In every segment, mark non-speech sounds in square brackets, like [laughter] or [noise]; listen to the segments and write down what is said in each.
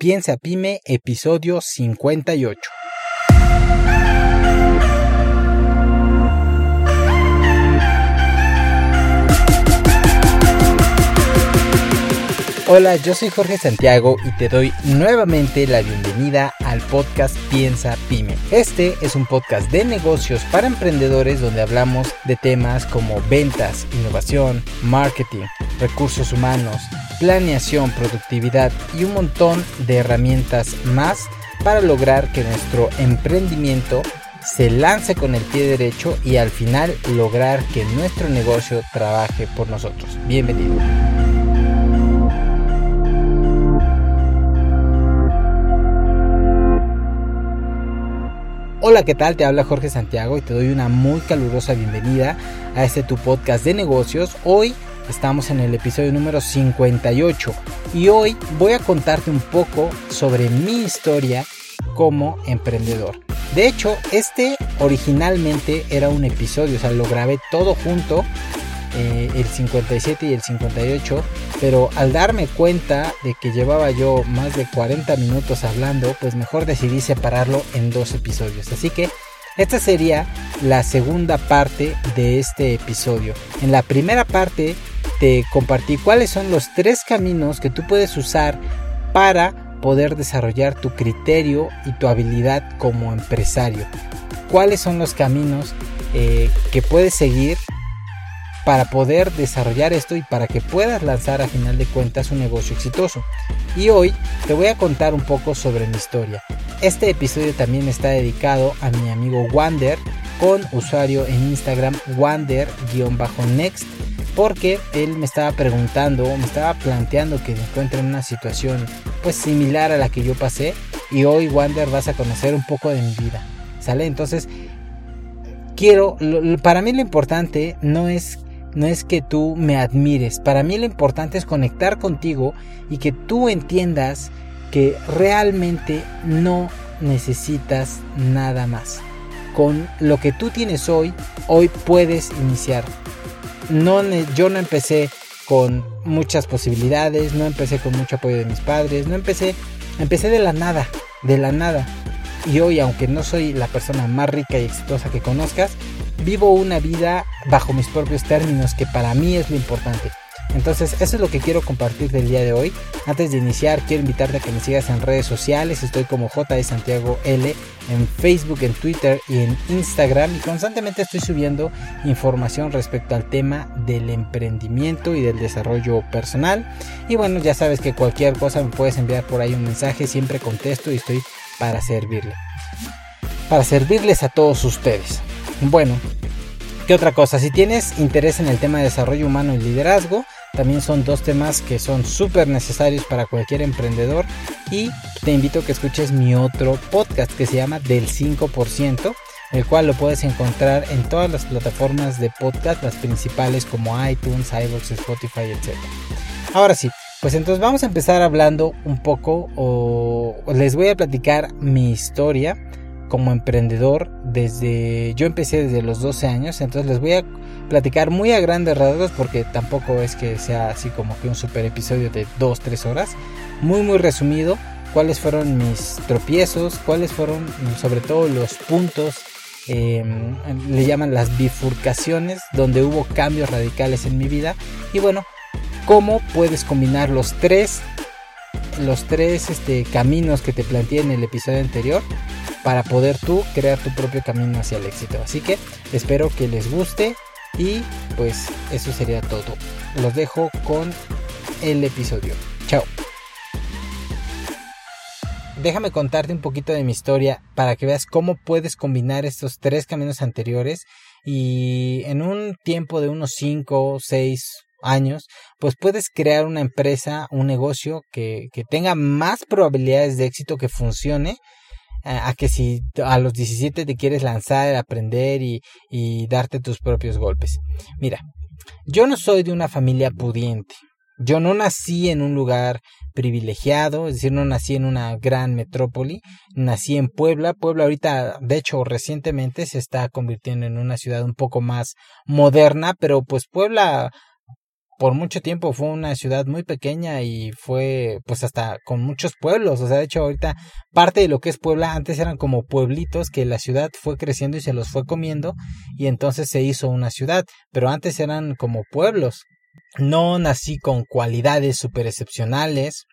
Piensa Pyme, episodio 58. Hola, yo soy Jorge Santiago y te doy nuevamente la bienvenida al podcast Piensa Pyme. Este es un podcast de negocios para emprendedores donde hablamos de temas como ventas, innovación, marketing, recursos humanos, planeación, productividad y un montón de herramientas más para lograr que nuestro emprendimiento se lance con el pie derecho y al final lograr que nuestro negocio trabaje por nosotros. Bienvenido. Hola, ¿qué tal? Te habla Jorge Santiago y te doy una muy calurosa bienvenida a este tu podcast de negocios. Hoy estamos en el episodio número 58 y hoy voy a contarte un poco sobre mi historia como emprendedor. De hecho, este originalmente era un episodio, o sea, lo grabé todo junto eh, el 57 y el 58, pero al darme cuenta de que llevaba yo más de 40 minutos hablando, pues mejor decidí separarlo en dos episodios. Así que esta sería la segunda parte de este episodio. En la primera parte te compartí cuáles son los tres caminos que tú puedes usar para poder desarrollar tu criterio y tu habilidad como empresario. ¿Cuáles son los caminos eh, que puedes seguir para poder desarrollar esto y para que puedas lanzar a final de cuentas un negocio exitoso. Y hoy te voy a contar un poco sobre mi historia. Este episodio también está dedicado a mi amigo Wander con usuario en Instagram wander-next porque él me estaba preguntando, me estaba planteando que me encuentre en una situación pues similar a la que yo pasé y hoy Wander vas a conocer un poco de mi vida. ¿Sale? Entonces quiero, para mí lo importante no es no es que tú me admires. Para mí lo importante es conectar contigo y que tú entiendas que realmente no necesitas nada más. Con lo que tú tienes hoy, hoy puedes iniciar. No, yo no empecé con muchas posibilidades, no empecé con mucho apoyo de mis padres, no empecé, empecé de la nada, de la nada. Y hoy, aunque no soy la persona más rica y exitosa que conozcas, vivo una vida bajo mis propios términos, que para mí es lo importante. Entonces, eso es lo que quiero compartir del día de hoy. Antes de iniciar, quiero invitarte a que me sigas en redes sociales. Estoy como J Santiago L en Facebook, en Twitter y en Instagram. Y constantemente estoy subiendo información respecto al tema del emprendimiento y del desarrollo personal. Y bueno, ya sabes que cualquier cosa me puedes enviar por ahí un mensaje. Siempre contesto y estoy para servirle. Para servirles a todos ustedes. Bueno, ¿qué otra cosa? Si tienes interés en el tema de desarrollo humano y liderazgo, también son dos temas que son súper necesarios para cualquier emprendedor y te invito a que escuches mi otro podcast que se llama Del 5%, el cual lo puedes encontrar en todas las plataformas de podcast, las principales como iTunes, iVoox, Spotify, etc. Ahora sí, pues entonces vamos a empezar hablando un poco o les voy a platicar mi historia como emprendedor desde yo empecé desde los 12 años entonces les voy a platicar muy a grandes rasgos porque tampoco es que sea así como que un super episodio de 2 3 horas. Muy muy resumido cuáles fueron mis tropiezos cuáles fueron sobre todo los puntos em, le llaman las bifurcaciones donde hubo cambios radicales en mi vida. Y bueno cómo puedes combinar los tres los tres este, caminos que te planteé en el episodio anterior para poder tú crear tu propio camino hacia el éxito. Así que espero que les guste y pues eso sería todo. Los dejo con el episodio. Chao. Déjame contarte un poquito de mi historia para que veas cómo puedes combinar estos tres caminos anteriores y en un tiempo de unos 5 o 6 años, pues puedes crear una empresa, un negocio que, que tenga más probabilidades de éxito, que funcione a que si a los 17 te quieres lanzar, aprender y, y darte tus propios golpes. Mira, yo no soy de una familia pudiente. Yo no nací en un lugar privilegiado, es decir, no nací en una gran metrópoli, nací en Puebla. Puebla ahorita, de hecho, recientemente se está convirtiendo en una ciudad un poco más moderna, pero pues Puebla por mucho tiempo fue una ciudad muy pequeña y fue pues hasta con muchos pueblos. O sea, de hecho ahorita parte de lo que es Puebla antes eran como pueblitos que la ciudad fue creciendo y se los fue comiendo y entonces se hizo una ciudad. Pero antes eran como pueblos. No nací con cualidades super excepcionales.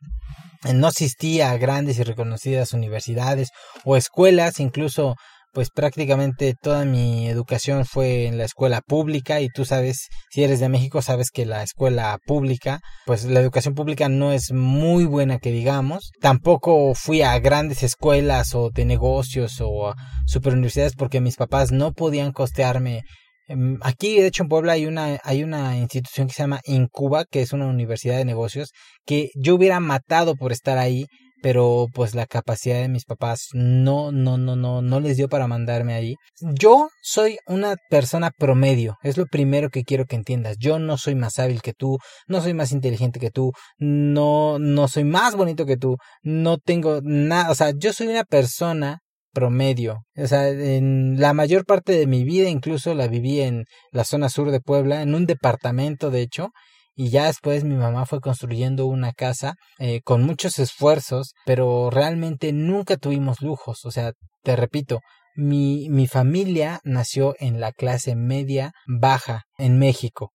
No asistía a grandes y reconocidas universidades o escuelas, incluso pues prácticamente toda mi educación fue en la escuela pública y tú sabes, si eres de México, sabes que la escuela pública, pues la educación pública no es muy buena que digamos. Tampoco fui a grandes escuelas o de negocios o a superuniversidades porque mis papás no podían costearme em, Aquí, de hecho, en Puebla hay una, hay una institución que se llama Incuba, que es una universidad de negocios, que yo hubiera matado por estar ahí, pero pues la capacidad de mis papás no, no, no, no, no les dio para mandarme ahí. Yo soy una persona promedio, es lo primero que quiero que entiendas. Yo no soy más hábil que tú, no soy más inteligente que tú, no, no soy más bonito que tú, no tengo nada, o sea, yo soy una persona promedio. O sea, en la mayor parte de mi vida incluso la viví en la zona sur de Puebla, en un departamento de hecho, y ya después mi mamá fue construyendo una casa eh, con muchos esfuerzos, pero realmente nunca tuvimos lujos. O sea, te repito, mi, mi familia nació en la clase media baja en México.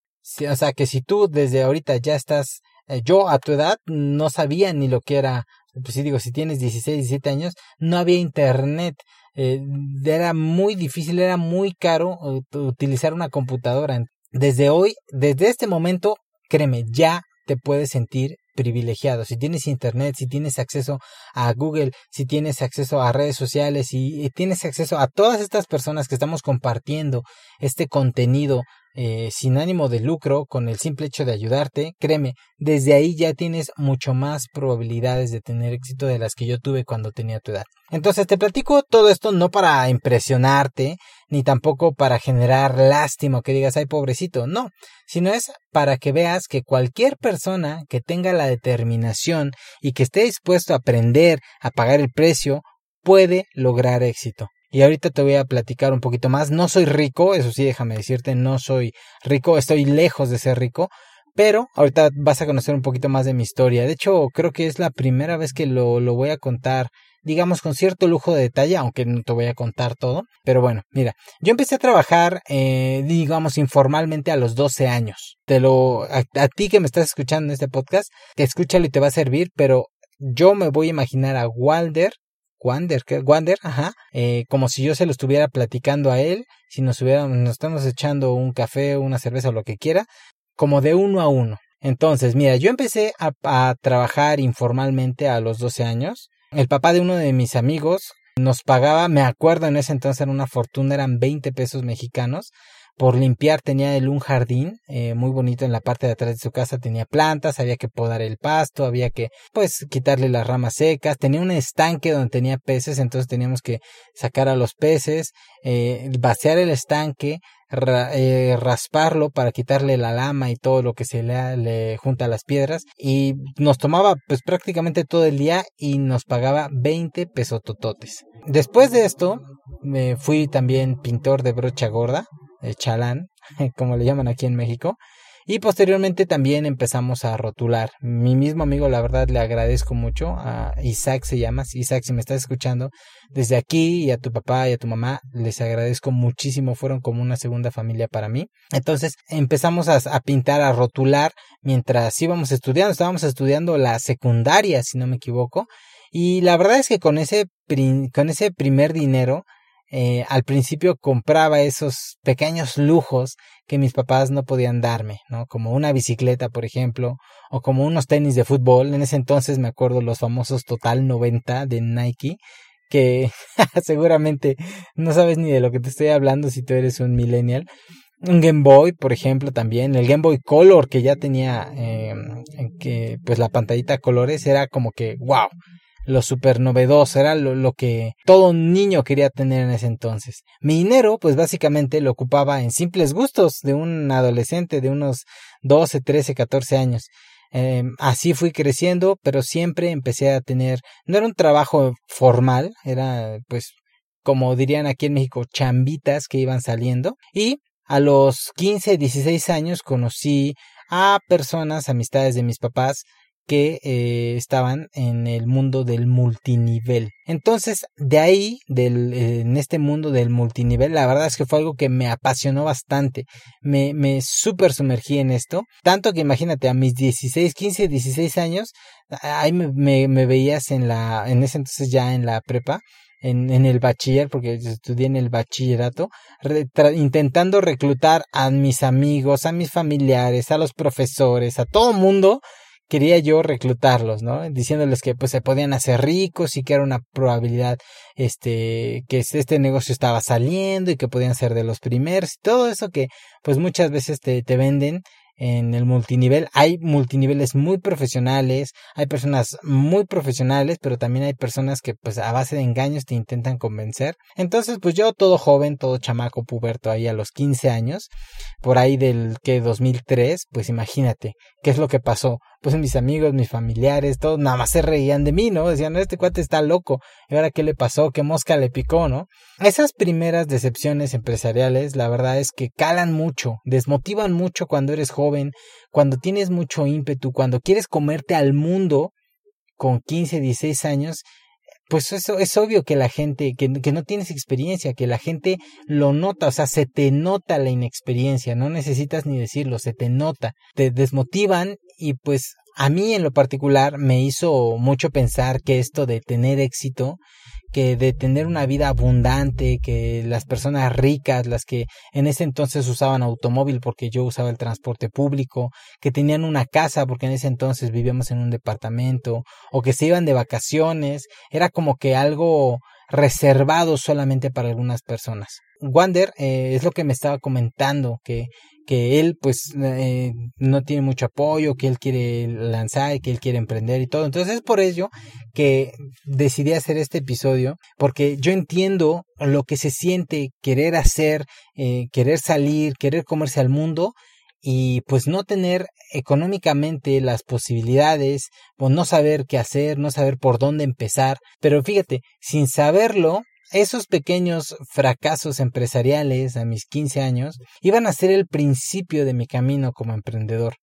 O sea, que si tú desde ahorita ya estás, eh, yo a tu edad no sabía ni lo que era, pues sí digo, si tienes 16, 17 años, no había internet. Eh, era muy difícil, era muy caro utilizar una computadora. Desde hoy, desde este momento, créeme, ya te puedes sentir privilegiado. Si tienes internet, si tienes acceso a Google, si tienes acceso a redes sociales y, tienes acceso a todas estas personas que estamos compartiendo este contenido eh, sin ánimo de lucro, con el simple hecho de ayudarte, créeme, desde ahí ya tienes mucho más probabilidades de tener éxito de las que yo tuve cuando tenía tu edad. Entonces te platico todo esto no para impresionarte, ni tampoco para generar lástima que digas, ay pobrecito, no, sino es para que veas que cualquier persona que tenga la determinación y que esté dispuesto a aprender a pagar el precio, puede lograr éxito. Y ahorita te voy a platicar un poquito más. No soy rico, eso sí, déjame decirte, no soy rico, estoy lejos de ser rico, pero ahorita vas a conocer un poquito más de mi historia. De hecho, creo que es la primera vez que lo, lo voy a contar, digamos, con cierto lujo de detalle, aunque no te voy a contar todo. Pero bueno, mira, yo empecé a trabajar, eh, digamos, informalmente a los 12 años. Te lo, a, ti que me estás escuchando en este podcast, te escúchalo y te va a servir, pero yo me voy a imaginar a Walder Wander, Wander, ajá, eh, como si yo se lo estuviera platicando a él, si nos hubiéramos, nos estamos echando un café, una cerveza o lo que quiera, como de uno a uno. Entonces, mira, yo empecé a, a trabajar informalmente a los 12 años. El papá de uno de mis amigos nos pagaba, me acuerdo en ese entonces era una fortuna, eran 20 pesos mexicanos por limpiar tenía él un jardín eh, muy bonito en la parte de atrás de su casa tenía plantas había que podar el pasto había que pues quitarle las ramas secas tenía un estanque donde tenía peces entonces teníamos que sacar a los peces eh, vaciar el estanque eh, rasparlo para quitarle la lama y todo lo que se le, junta a las piedras y nos tomaba pues prácticamente todo el día y nos pagaba 20 pesotototes. Después de esto me fui también pintor de brocha gorda chalán, [laughs] como le llaman aquí en México. Y posteriormente también empezamos a rotular. Mi mismo amigo, la verdad, le agradezco mucho. A Isaac se llama. Isaac, si me estás escuchando, desde aquí y a tu papá y a tu mamá, les agradezco muchísimo. Fueron como una segunda familia para mí. Entonces empezamos a, a pintar, a rotular mientras íbamos estudiando. Estábamos estudiando la secundaria, si no me equivoco. Y la verdad es que con ese, con ese primer dinero eh, al principio compraba esos pequeños lujos que mis papás no podían darme, ¿no? Como una bicicleta, por ejemplo, o como unos tenis de fútbol. En ese entonces me acuerdo los famosos Total 90 de Nike, que [laughs] seguramente no sabes ni de lo que te estoy hablando si tú eres un millennial. Un Game Boy, por ejemplo, también. El Game Boy Color, que ya tenía, eh, que, pues la pantallita colores, era como que, wow lo super novedoso, era lo, que todo niño quería tener en ese entonces. Mi dinero, pues básicamente lo ocupaba en simples gustos de un adolescente de unos 12, 13, 14 años. Em, así fui creciendo, pero siempre empecé a tener, no era un trabajo formal, era pues como dirían aquí en México, chambitas que iban saliendo. Y a los 15, 16 años conocí a personas, amistades de mis papás, que eh, estaban en el mundo del multinivel. Entonces, de ahí, del, eh, en este mundo del multinivel, la verdad es que fue algo que me apasionó bastante. Me, me súper sumergí en esto. Tanto que imagínate, a mis 16, 15, 16 años, ahí me, me, me veías en la, en ese entonces ya en la prepa, en, en, el bachiller, porque estudié en el bachillerato, intentando reclutar a mis amigos, a mis familiares, a los profesores, a todo mundo quería yo reclutarlos, ¿no? Diciéndoles que pues se podían hacer ricos y que era una probabilidad, este, que este negocio estaba saliendo y que podían ser de los primeros, todo eso que pues muchas veces te, te venden en el multinivel. Hay multiniveles muy profesionales, hay personas muy profesionales, pero también hay personas que pues a base de engaños te intentan convencer. Entonces pues yo todo joven, todo chamaco puberto ahí a los 15 años, por ahí del que 2003, pues imagínate qué es lo que pasó. Pues mis amigos, mis familiares, todos nada más se reían de mí, ¿no? Decían, este cuate está loco. ¿Y ahora qué le pasó? ¿Qué mosca le picó, no? Esas primeras decepciones empresariales, la verdad es que calan mucho, desmotivan mucho cuando eres joven, cuando tienes mucho ímpetu, cuando quieres comerte al mundo con 15, 16 años pues eso es obvio que la gente, que, que, no tienes experiencia, que la gente lo nota, o sea, se te nota la inexperiencia, no necesitas ni decirlo, se te nota, te desmotivan y pues a mí en lo particular me hizo mucho pensar que esto de tener éxito que de tener una vida abundante, que las personas ricas, las que en ese entonces usaban automóvil porque yo usaba el transporte público, que tenían una casa porque en ese entonces vivíamos en un departamento, o que se iban de vacaciones, era como que algo reservado solamente para algunas personas. Wander eh, es lo que me estaba comentando, que, que él pues eh, no tiene mucho apoyo, que él quiere lanzar, que él quiere emprender y todo. Entonces es por ello que decidí hacer este episodio, porque yo entiendo lo que se siente querer hacer, eh, querer salir, querer comerse al mundo y pues no tener económicamente las posibilidades o no saber qué hacer, no saber por dónde empezar. Pero fíjate, sin saberlo, esos pequeños fracasos empresariales a mis 15 años iban a ser el principio de mi camino como emprendedor.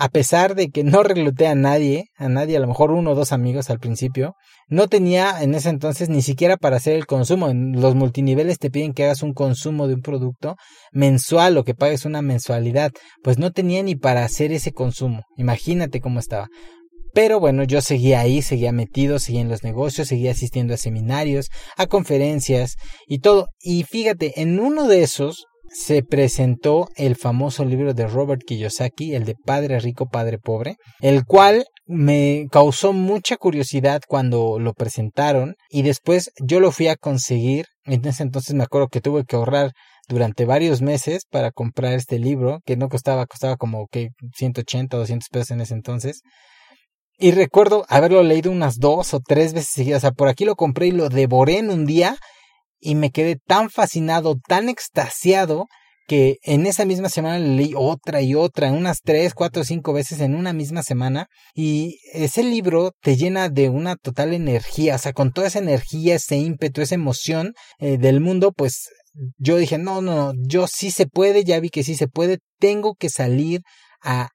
A pesar de que no recluté a nadie, a nadie, a lo mejor uno o dos amigos al principio, no tenía en ese entonces ni siquiera para hacer el consumo. Los multiniveles te piden que hagas un consumo de un producto mensual o que pagues una mensualidad. Pues no tenía ni para hacer ese consumo. Imagínate cómo estaba. Pero bueno, yo seguía ahí, seguía metido, seguía en los negocios, seguía asistiendo a seminarios, a conferencias y todo. Y fíjate, en uno de esos se presentó el famoso libro de Robert Kiyosaki, el de Padre Rico, Padre Pobre, el cual me causó mucha curiosidad cuando lo presentaron y después yo lo fui a conseguir. En ese entonces me acuerdo que tuve que ahorrar durante varios meses para comprar este libro, que no costaba, costaba como que 180 o 200 pesos en ese entonces. Y recuerdo haberlo leído unas dos o tres veces seguidas. O sea, por aquí lo compré y lo devoré en un día y me quedé tan fascinado, tan extasiado que en esa misma semana leí otra y otra, unas tres, cuatro, cinco veces en una misma semana. Y ese libro te llena de una total energía, o sea, con toda esa energía, ese ímpetu, esa emoción eh, del mundo, pues yo dije, no, no, no, yo sí se puede, ya vi que sí se puede, tengo que salir a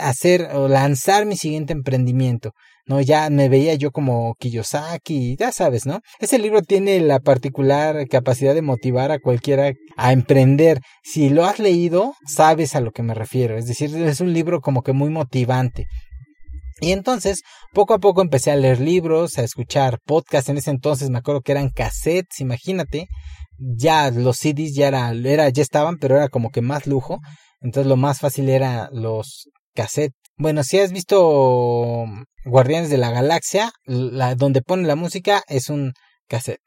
hacer o lanzar mi siguiente emprendimiento. ¿no? Ya me veía yo como Kiyosaki, ya sabes, ¿no? Ese libro tiene la particular capacidad de motivar a cualquiera a emprender. Si lo has leído, sabes a lo que me refiero. Es decir, es un libro como que muy motivante. Y entonces, poco a poco empecé a leer libros, a escuchar podcasts. En ese entonces me acuerdo que eran cassettes, imagínate. Ya los CDs ya era, era, ya estaban, pero era como que más lujo. Entonces lo más fácil era los cassette. Bueno, si has visto Guardianes de la Galaxia, la, donde pone la música es un cassette.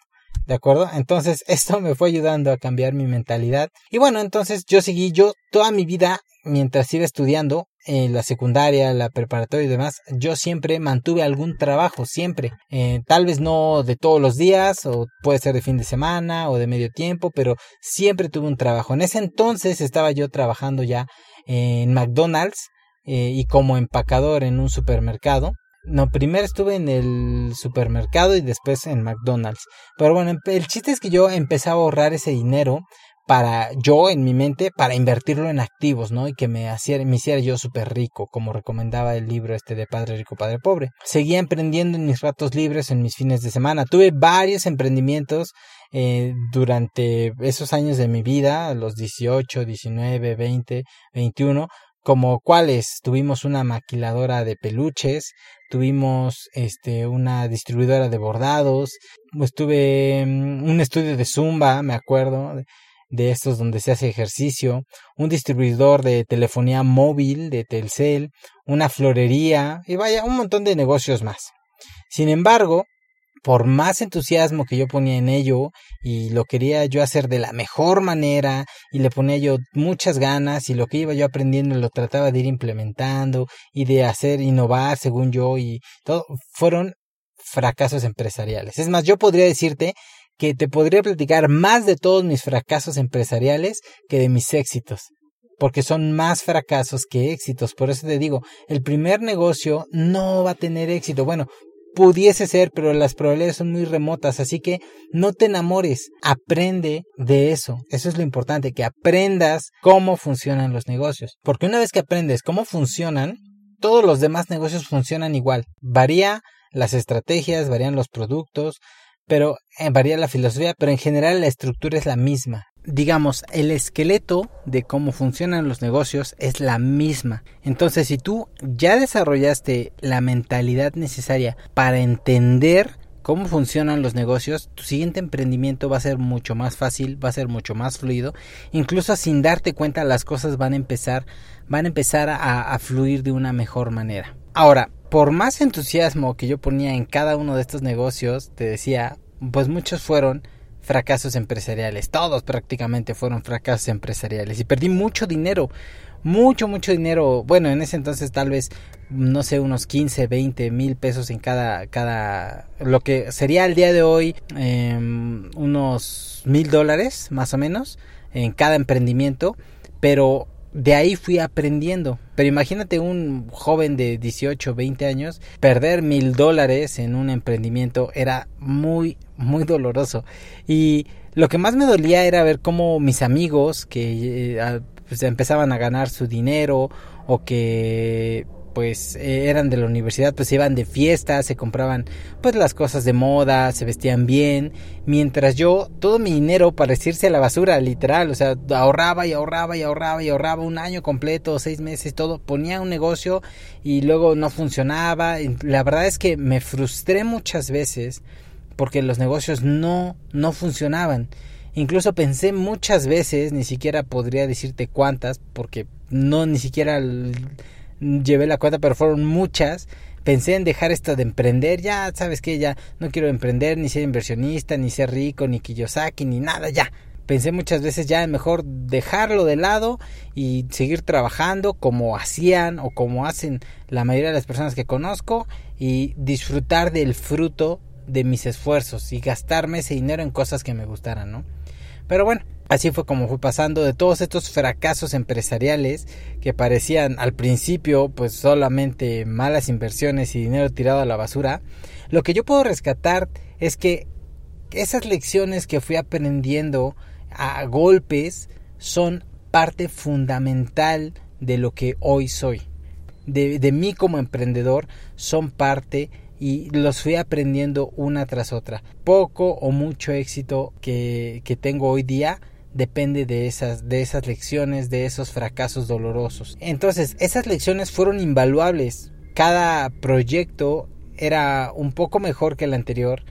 ¿De acuerdo? Entonces [laughs] esto me fue ayudando a cambiar mi mentalidad. Y bueno, entonces yo seguí, yo toda mi vida, mientras iba estudiando, en la secundaria, la preparatoria y demás, yo siempre mantuve algún trabajo, siempre. Eh, tal vez no de todos los días, o puede ser de fin de semana o de medio tiempo, pero siempre tuve un trabajo. En ese entonces estaba yo trabajando ya en McDonald's eh, y como empacador en un supermercado. No, primero estuve en el supermercado y después en McDonald's. Pero bueno, el chiste es que yo empecé a ahorrar ese dinero para yo en mi mente para invertirlo en activos, ¿no? Y que me, me hiciera yo súper rico, como recomendaba el libro este de Padre Rico, Padre Pobre. Seguía emprendiendo en mis ratos libres, en mis fines de semana. Tuve varios emprendimientos eh, durante esos años de mi vida, los 18, 19, 20, 21, como cuáles tuvimos una maquiladora de peluches, tuvimos este una distribuidora de bordados, pues tuve un estudio de zumba, me acuerdo, de estos donde se hace ejercicio, un distribuidor de telefonía móvil de Telcel, una florería y vaya, un montón de negocios más. Sin embargo, por más entusiasmo que yo ponía en ello y lo quería yo hacer de la mejor manera y le ponía yo muchas ganas y lo que iba yo aprendiendo lo trataba de ir implementando y de hacer innovar según yo y todo fueron fracasos empresariales. Es más, yo podría decirte que te podría platicar más de todos mis fracasos empresariales que de mis éxitos porque son más fracasos que éxitos. Por eso te digo, el primer negocio no va a tener éxito. Bueno, pudiese ser, pero las probabilidades son muy remotas, así que no te enamores, aprende de eso. Eso es lo importante, que aprendas cómo funcionan los negocios. Porque una vez que aprendes cómo funcionan, todos los demás negocios funcionan igual. Varía las estrategias, varían los productos, pero eh, varía la filosofía, pero en general la estructura es la misma digamos, el esqueleto de cómo funcionan los negocios es la misma. Entonces, si tú ya desarrollaste la mentalidad necesaria para entender cómo funcionan los negocios, tu siguiente emprendimiento va a ser mucho más fácil, va a ser mucho más fluido, incluso sin darte cuenta las cosas van a empezar, van a empezar a, a fluir de una mejor manera. Ahora, por más entusiasmo que yo ponía en cada uno de estos negocios, te decía, pues muchos fueron fracasos empresariales. Todos prácticamente fueron fracasos empresariales. Y perdí mucho dinero. Mucho, mucho dinero. Bueno, en ese entonces tal vez, no sé, unos 15, 20 mil pesos en cada, cada, lo que sería al día de hoy, em, unos mil dólares más o menos en cada emprendimiento. Pero de ahí fui aprendiendo. Pero imagínate un joven de 18, 20 años, perder mil dólares en un emprendimiento era muy, muy doloroso. Y lo que más me dolía era ver cómo mis amigos que eh, pues, empezaban a ganar su dinero o que pues eh, eran de la universidad, pues iban de fiesta, se compraban pues las cosas de moda, se vestían bien, mientras yo todo mi dinero parecía irse a la basura, literal, o sea, ahorraba y ahorraba y ahorraba y ahorraba un año completo, seis meses, todo, ponía un negocio y luego no funcionaba, la verdad es que me frustré muchas veces porque los negocios no, no funcionaban. Incluso pensé muchas veces, ni siquiera podría decirte cuántas, porque no ni siquiera llevé la cuenta, pero fueron muchas. Pensé en dejar esto de emprender, ya sabes que ya no quiero emprender, ni ser inversionista, ni ser rico, ni Kiyosaki, ni nada, ya. Pensé muchas veces ya mejor dejarlo de lado y seguir trabajando como hacían o como hacen la mayoría de las personas que conozco y disfrutar del fruto de mis esfuerzos y gastarme ese dinero en cosas que me gustaran, ¿no? Pero bueno, Así fue como fue pasando de todos estos fracasos empresariales que parecían al principio pues solamente malas inversiones y dinero tirado a la basura. Lo que yo puedo rescatar es que esas lecciones que fui aprendiendo a golpes son parte fundamental de lo que hoy soy. De, de mí como emprendedor son parte y los fui aprendiendo una tras otra. Poco o mucho éxito que, que tengo hoy día depende de esas, de esas lecciones, de esos fracasos dolorosos. Entonces, esas lecciones fueron invaluables. Cada proyecto era un poco mejor que el anterior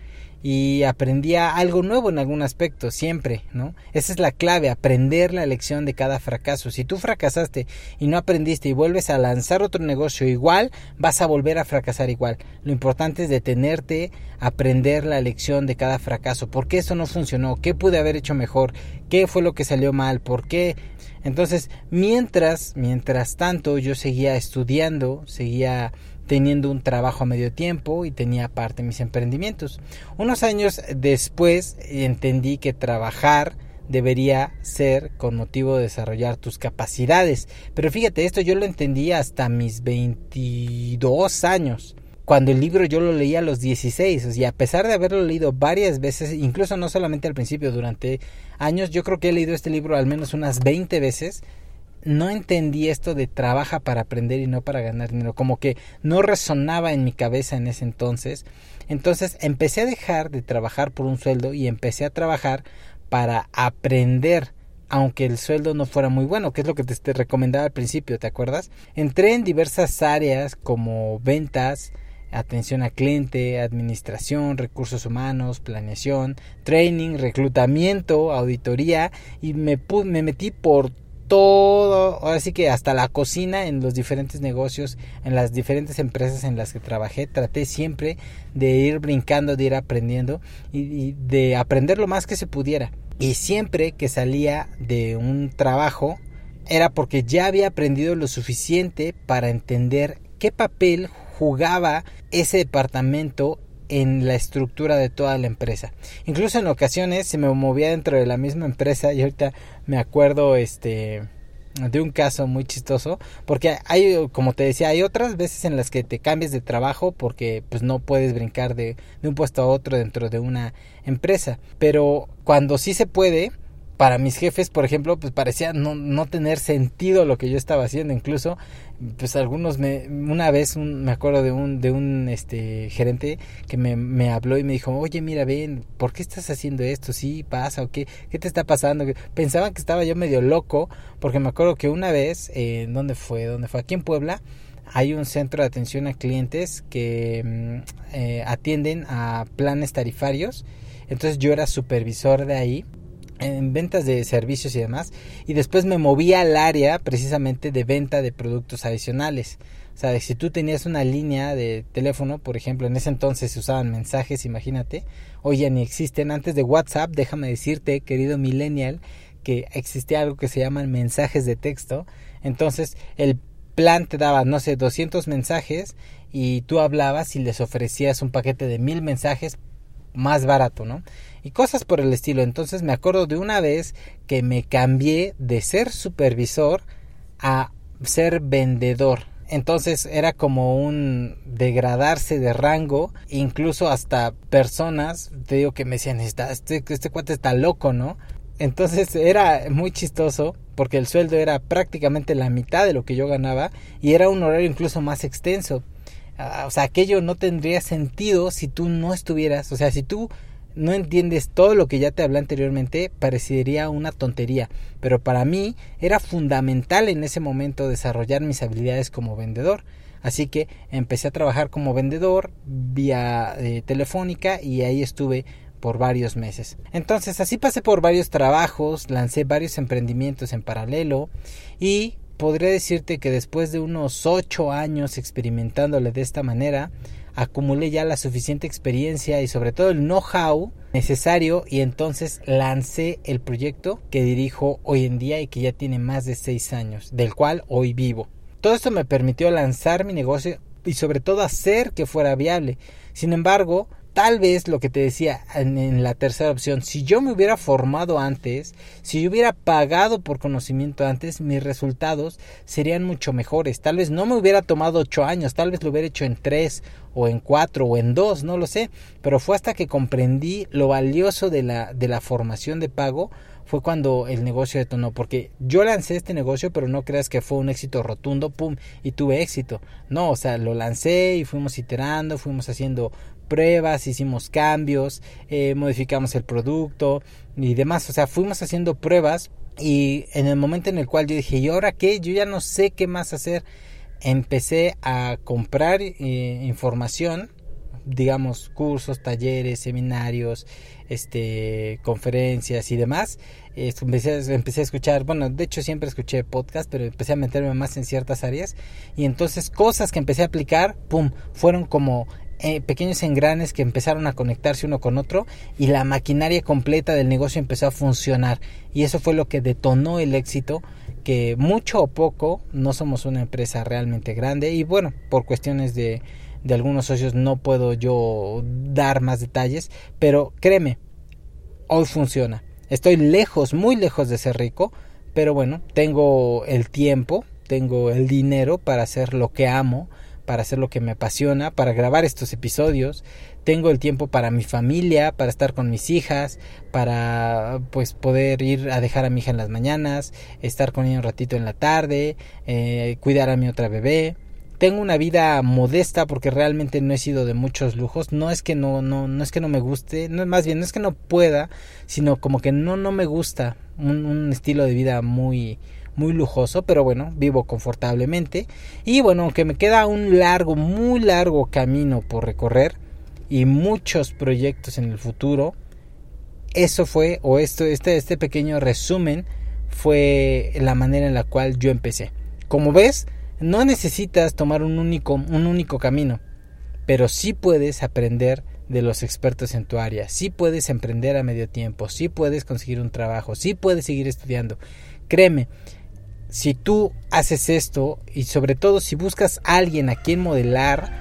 y aprendía algo nuevo en algún aspecto, siempre, ¿no? Esa es la clave, aprender la lección de cada fracaso. Si tú fracasaste y no aprendiste y vuelves a lanzar otro negocio igual, vas a volver a fracasar igual. Lo importante es detenerte, aprender la lección de cada fracaso. ¿Por qué eso no funcionó? ¿Qué pude haber hecho mejor? ¿Qué fue lo que salió mal? ¿Por qué? Entonces, mientras, mientras tanto, yo seguía estudiando, seguía teniendo un trabajo a medio tiempo y tenía aparte mis emprendimientos. Unos años después entendí que trabajar debería ser con motivo de desarrollar tus capacidades. Pero fíjate, esto yo lo entendí hasta mis 22 años. cuando el libro yo lo leía a los 16 y a pesar de haberlo leído varias veces, incluso no solamente al principio, durante años, yo creo que he leído este libro al menos unas 20 veces, no entendí esto de trabaja para aprender y no para ganar dinero, como que no resonaba en mi cabeza en ese entonces. Entonces empecé a dejar de trabajar por un sueldo y empecé a trabajar para aprender aunque el sueldo no fuera muy bueno, que es lo que te, recomendaba al principio, ¿te acuerdas? Entré en diversas áreas como ventas, atención al cliente, administración, recursos humanos, planeación, training, reclutamiento, auditoría y me, me metí por todo, ahora que hasta la cocina en los diferentes negocios, en las diferentes empresas en las que trabajé, traté siempre de ir brincando, de ir aprendiendo y, de aprender lo más que se pudiera. Y siempre que salía de un trabajo era porque ya había aprendido lo suficiente para entender qué papel jugaba ese departamento en la estructura de toda la empresa. Incluso en ocasiones se me movía dentro de la misma empresa y ahorita me acuerdo este de un caso muy chistoso porque hay como te decía hay otras veces en las que te cambias de trabajo porque pues no puedes brincar de, de un puesto a otro dentro de una empresa pero cuando sí se puede para mis jefes, por ejemplo, pues parecía no, no tener sentido lo que yo estaba haciendo. Incluso, pues algunos me, una vez me acuerdo de un, de un este gerente que me, me, habló y me dijo, oye, mira, ven, ¿por qué estás haciendo esto? ¿Sí pasa o qué? ¿Qué te está pasando? Pensaban que estaba yo medio loco, porque me acuerdo que una vez, eh, ¿dónde fue? ¿Dónde fue? Aquí en Puebla, hay un centro de atención a clientes que mm, eh, atienden a planes tarifarios. Entonces yo era supervisor de ahí en ventas de servicios y demás y después me moví al área precisamente de venta de productos adicionales. O sea si tú tenías una línea de teléfono por ejemplo en ese entonces se usaban mensajes imagínate hoy ya ni existen. Antes de WhatsApp déjame decirte querido millennial que existía algo que se llaman mensajes de texto. Entonces el plan te daba no sé 200 mensajes y tú hablabas y les ofrecías un paquete de mil mensajes más barato, ¿no? Y cosas por el estilo. Entonces me acuerdo de una vez que me cambié de ser supervisor a ser vendedor. Entonces era como un degradarse de rango, incluso hasta personas, te digo que me decían, este, este cuate está loco, ¿no? Entonces [laughs] era muy chistoso porque el sueldo era prácticamente la mitad de lo que yo ganaba y era un horario incluso más extenso. Ah, o sea, aquello no tendría sentido si tú no estuvieras, o sea, si tú no entiendes todo lo que ya te hablé anteriormente, parecería una tontería, pero para mí era fundamental en ese momento desarrollar mis habilidades como vendedor. Así que empecé a trabajar como vendedor vía eh, telefónica y ahí estuve por varios meses. Entonces así pasé por varios trabajos, lancé varios emprendimientos en paralelo y podría decirte que después de unos ocho años experimentándole de esta manera, acumulé ya la suficiente experiencia y sobre todo el know-how necesario y entonces lancé el proyecto que dirijo hoy en día y que ya tiene más de seis años, del cual hoy vivo. Todo esto me permitió lanzar mi negocio y sobre todo hacer que fuera viable. Sin embargo, tal vez lo que te decía en, la tercera opción, si yo me hubiera formado antes, si yo hubiera pagado por conocimiento antes, mis resultados serían mucho mejores. Tal vez no me hubiera tomado ocho años, tal vez lo hubiera hecho en tres o en cuatro o en dos, no lo sé, pero fue hasta que comprendí lo valioso de la, de la formación de pago fue cuando el negocio detonó, porque yo lancé este negocio, pero no creas que fue un éxito rotundo, pum, y tuve éxito. No, o sea, lo lancé y fuimos iterando, fuimos haciendo pruebas, hicimos cambios, eh, modificamos el producto y demás. O sea, fuimos haciendo pruebas y en el momento en el cual yo dije, ¿y ahora qué? Yo ya no sé qué más hacer. Empecé a comprar eh, información, digamos, cursos, talleres, seminarios, este, conferencias y demás. Empecé, empecé a escuchar, bueno, de hecho siempre escuché podcast, pero empecé a meterme más en ciertas áreas. Y entonces cosas que empecé a aplicar, ¡pum!, fueron como eh, pequeños engranes que empezaron a conectarse uno con otro y la maquinaria completa del negocio empezó a funcionar. Y eso fue lo que detonó el éxito que mucho o poco no somos una empresa realmente grande y bueno por cuestiones de, de algunos socios no puedo yo dar más detalles pero créeme hoy funciona. Estoy lejos muy lejos de ser rico pero bueno tengo el tiempo tengo el dinero para hacer lo que amo para hacer lo que me apasiona, para grabar estos episodios. Tengo el tiempo para mi familia, para estar con mis hijas, para pues poder ir a dejar a mi hija en las mañanas, estar con ella un ratito en la tarde, eh, cuidar a mi otra bebé. Tengo una vida modesta porque realmente no he sido de muchos lujos. No es que no, no, no es que no me guste, no más bien no es que no pueda, sino como que no, no me gusta un, un estilo de vida muy, muy lujoso, pero bueno, vivo confortablemente. Y bueno, aunque me queda un largo, muy largo camino por recorrer y muchos proyectos en el futuro, eso fue, o esto, este, este pequeño resumen fue la manera en la cual yo empecé. Como ves, no necesitas tomar un único, un único camino, pero sí puedes aprender de los expertos en tu área, sí puedes emprender a medio tiempo, sí puedes conseguir un trabajo, sí puedes seguir estudiando. Créeme, si tú haces esto y sobre todo si buscas a alguien a quien modelar,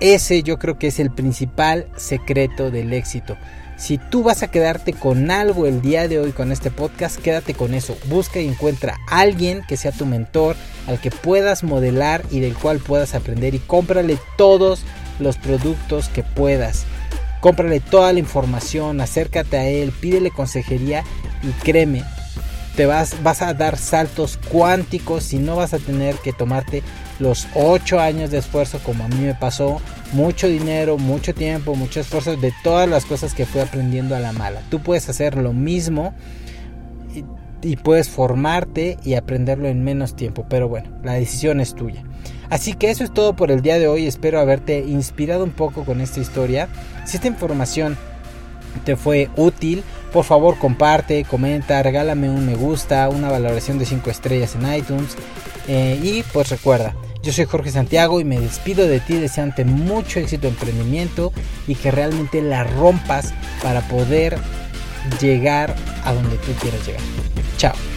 ese yo creo que es el principal secreto del éxito. Si tú vas a quedarte con algo el día de hoy con este podcast, quédate con eso. Busca y encuentra a alguien que sea tu mentor, al que puedas modelar y del cual puedas aprender y cómprale todos los productos que puedas. Cómprale toda la información, acércate a él, pídele consejería y créeme, te vas, vas a dar saltos cuánticos y no vas a tener que tomarte los 8 años de esfuerzo como a mí me pasó, mucho dinero, mucho tiempo, mucho esfuerzo de todas las cosas que fui aprendiendo a la mala. Tú puedes hacer lo mismo y, y puedes formarte y aprenderlo en menos tiempo, pero bueno, la decisión es tuya. Así que eso es todo por el día de hoy, espero haberte inspirado un poco con esta historia. Si esta información te fue útil, por favor comparte, comenta, regálame un me gusta, una valoración de 5 estrellas en iTunes. Eh, y pues recuerda, yo soy Jorge Santiago y me despido de ti deseante mucho éxito en emprendimiento y que realmente la rompas para poder llegar a donde tú quieras llegar. Chao.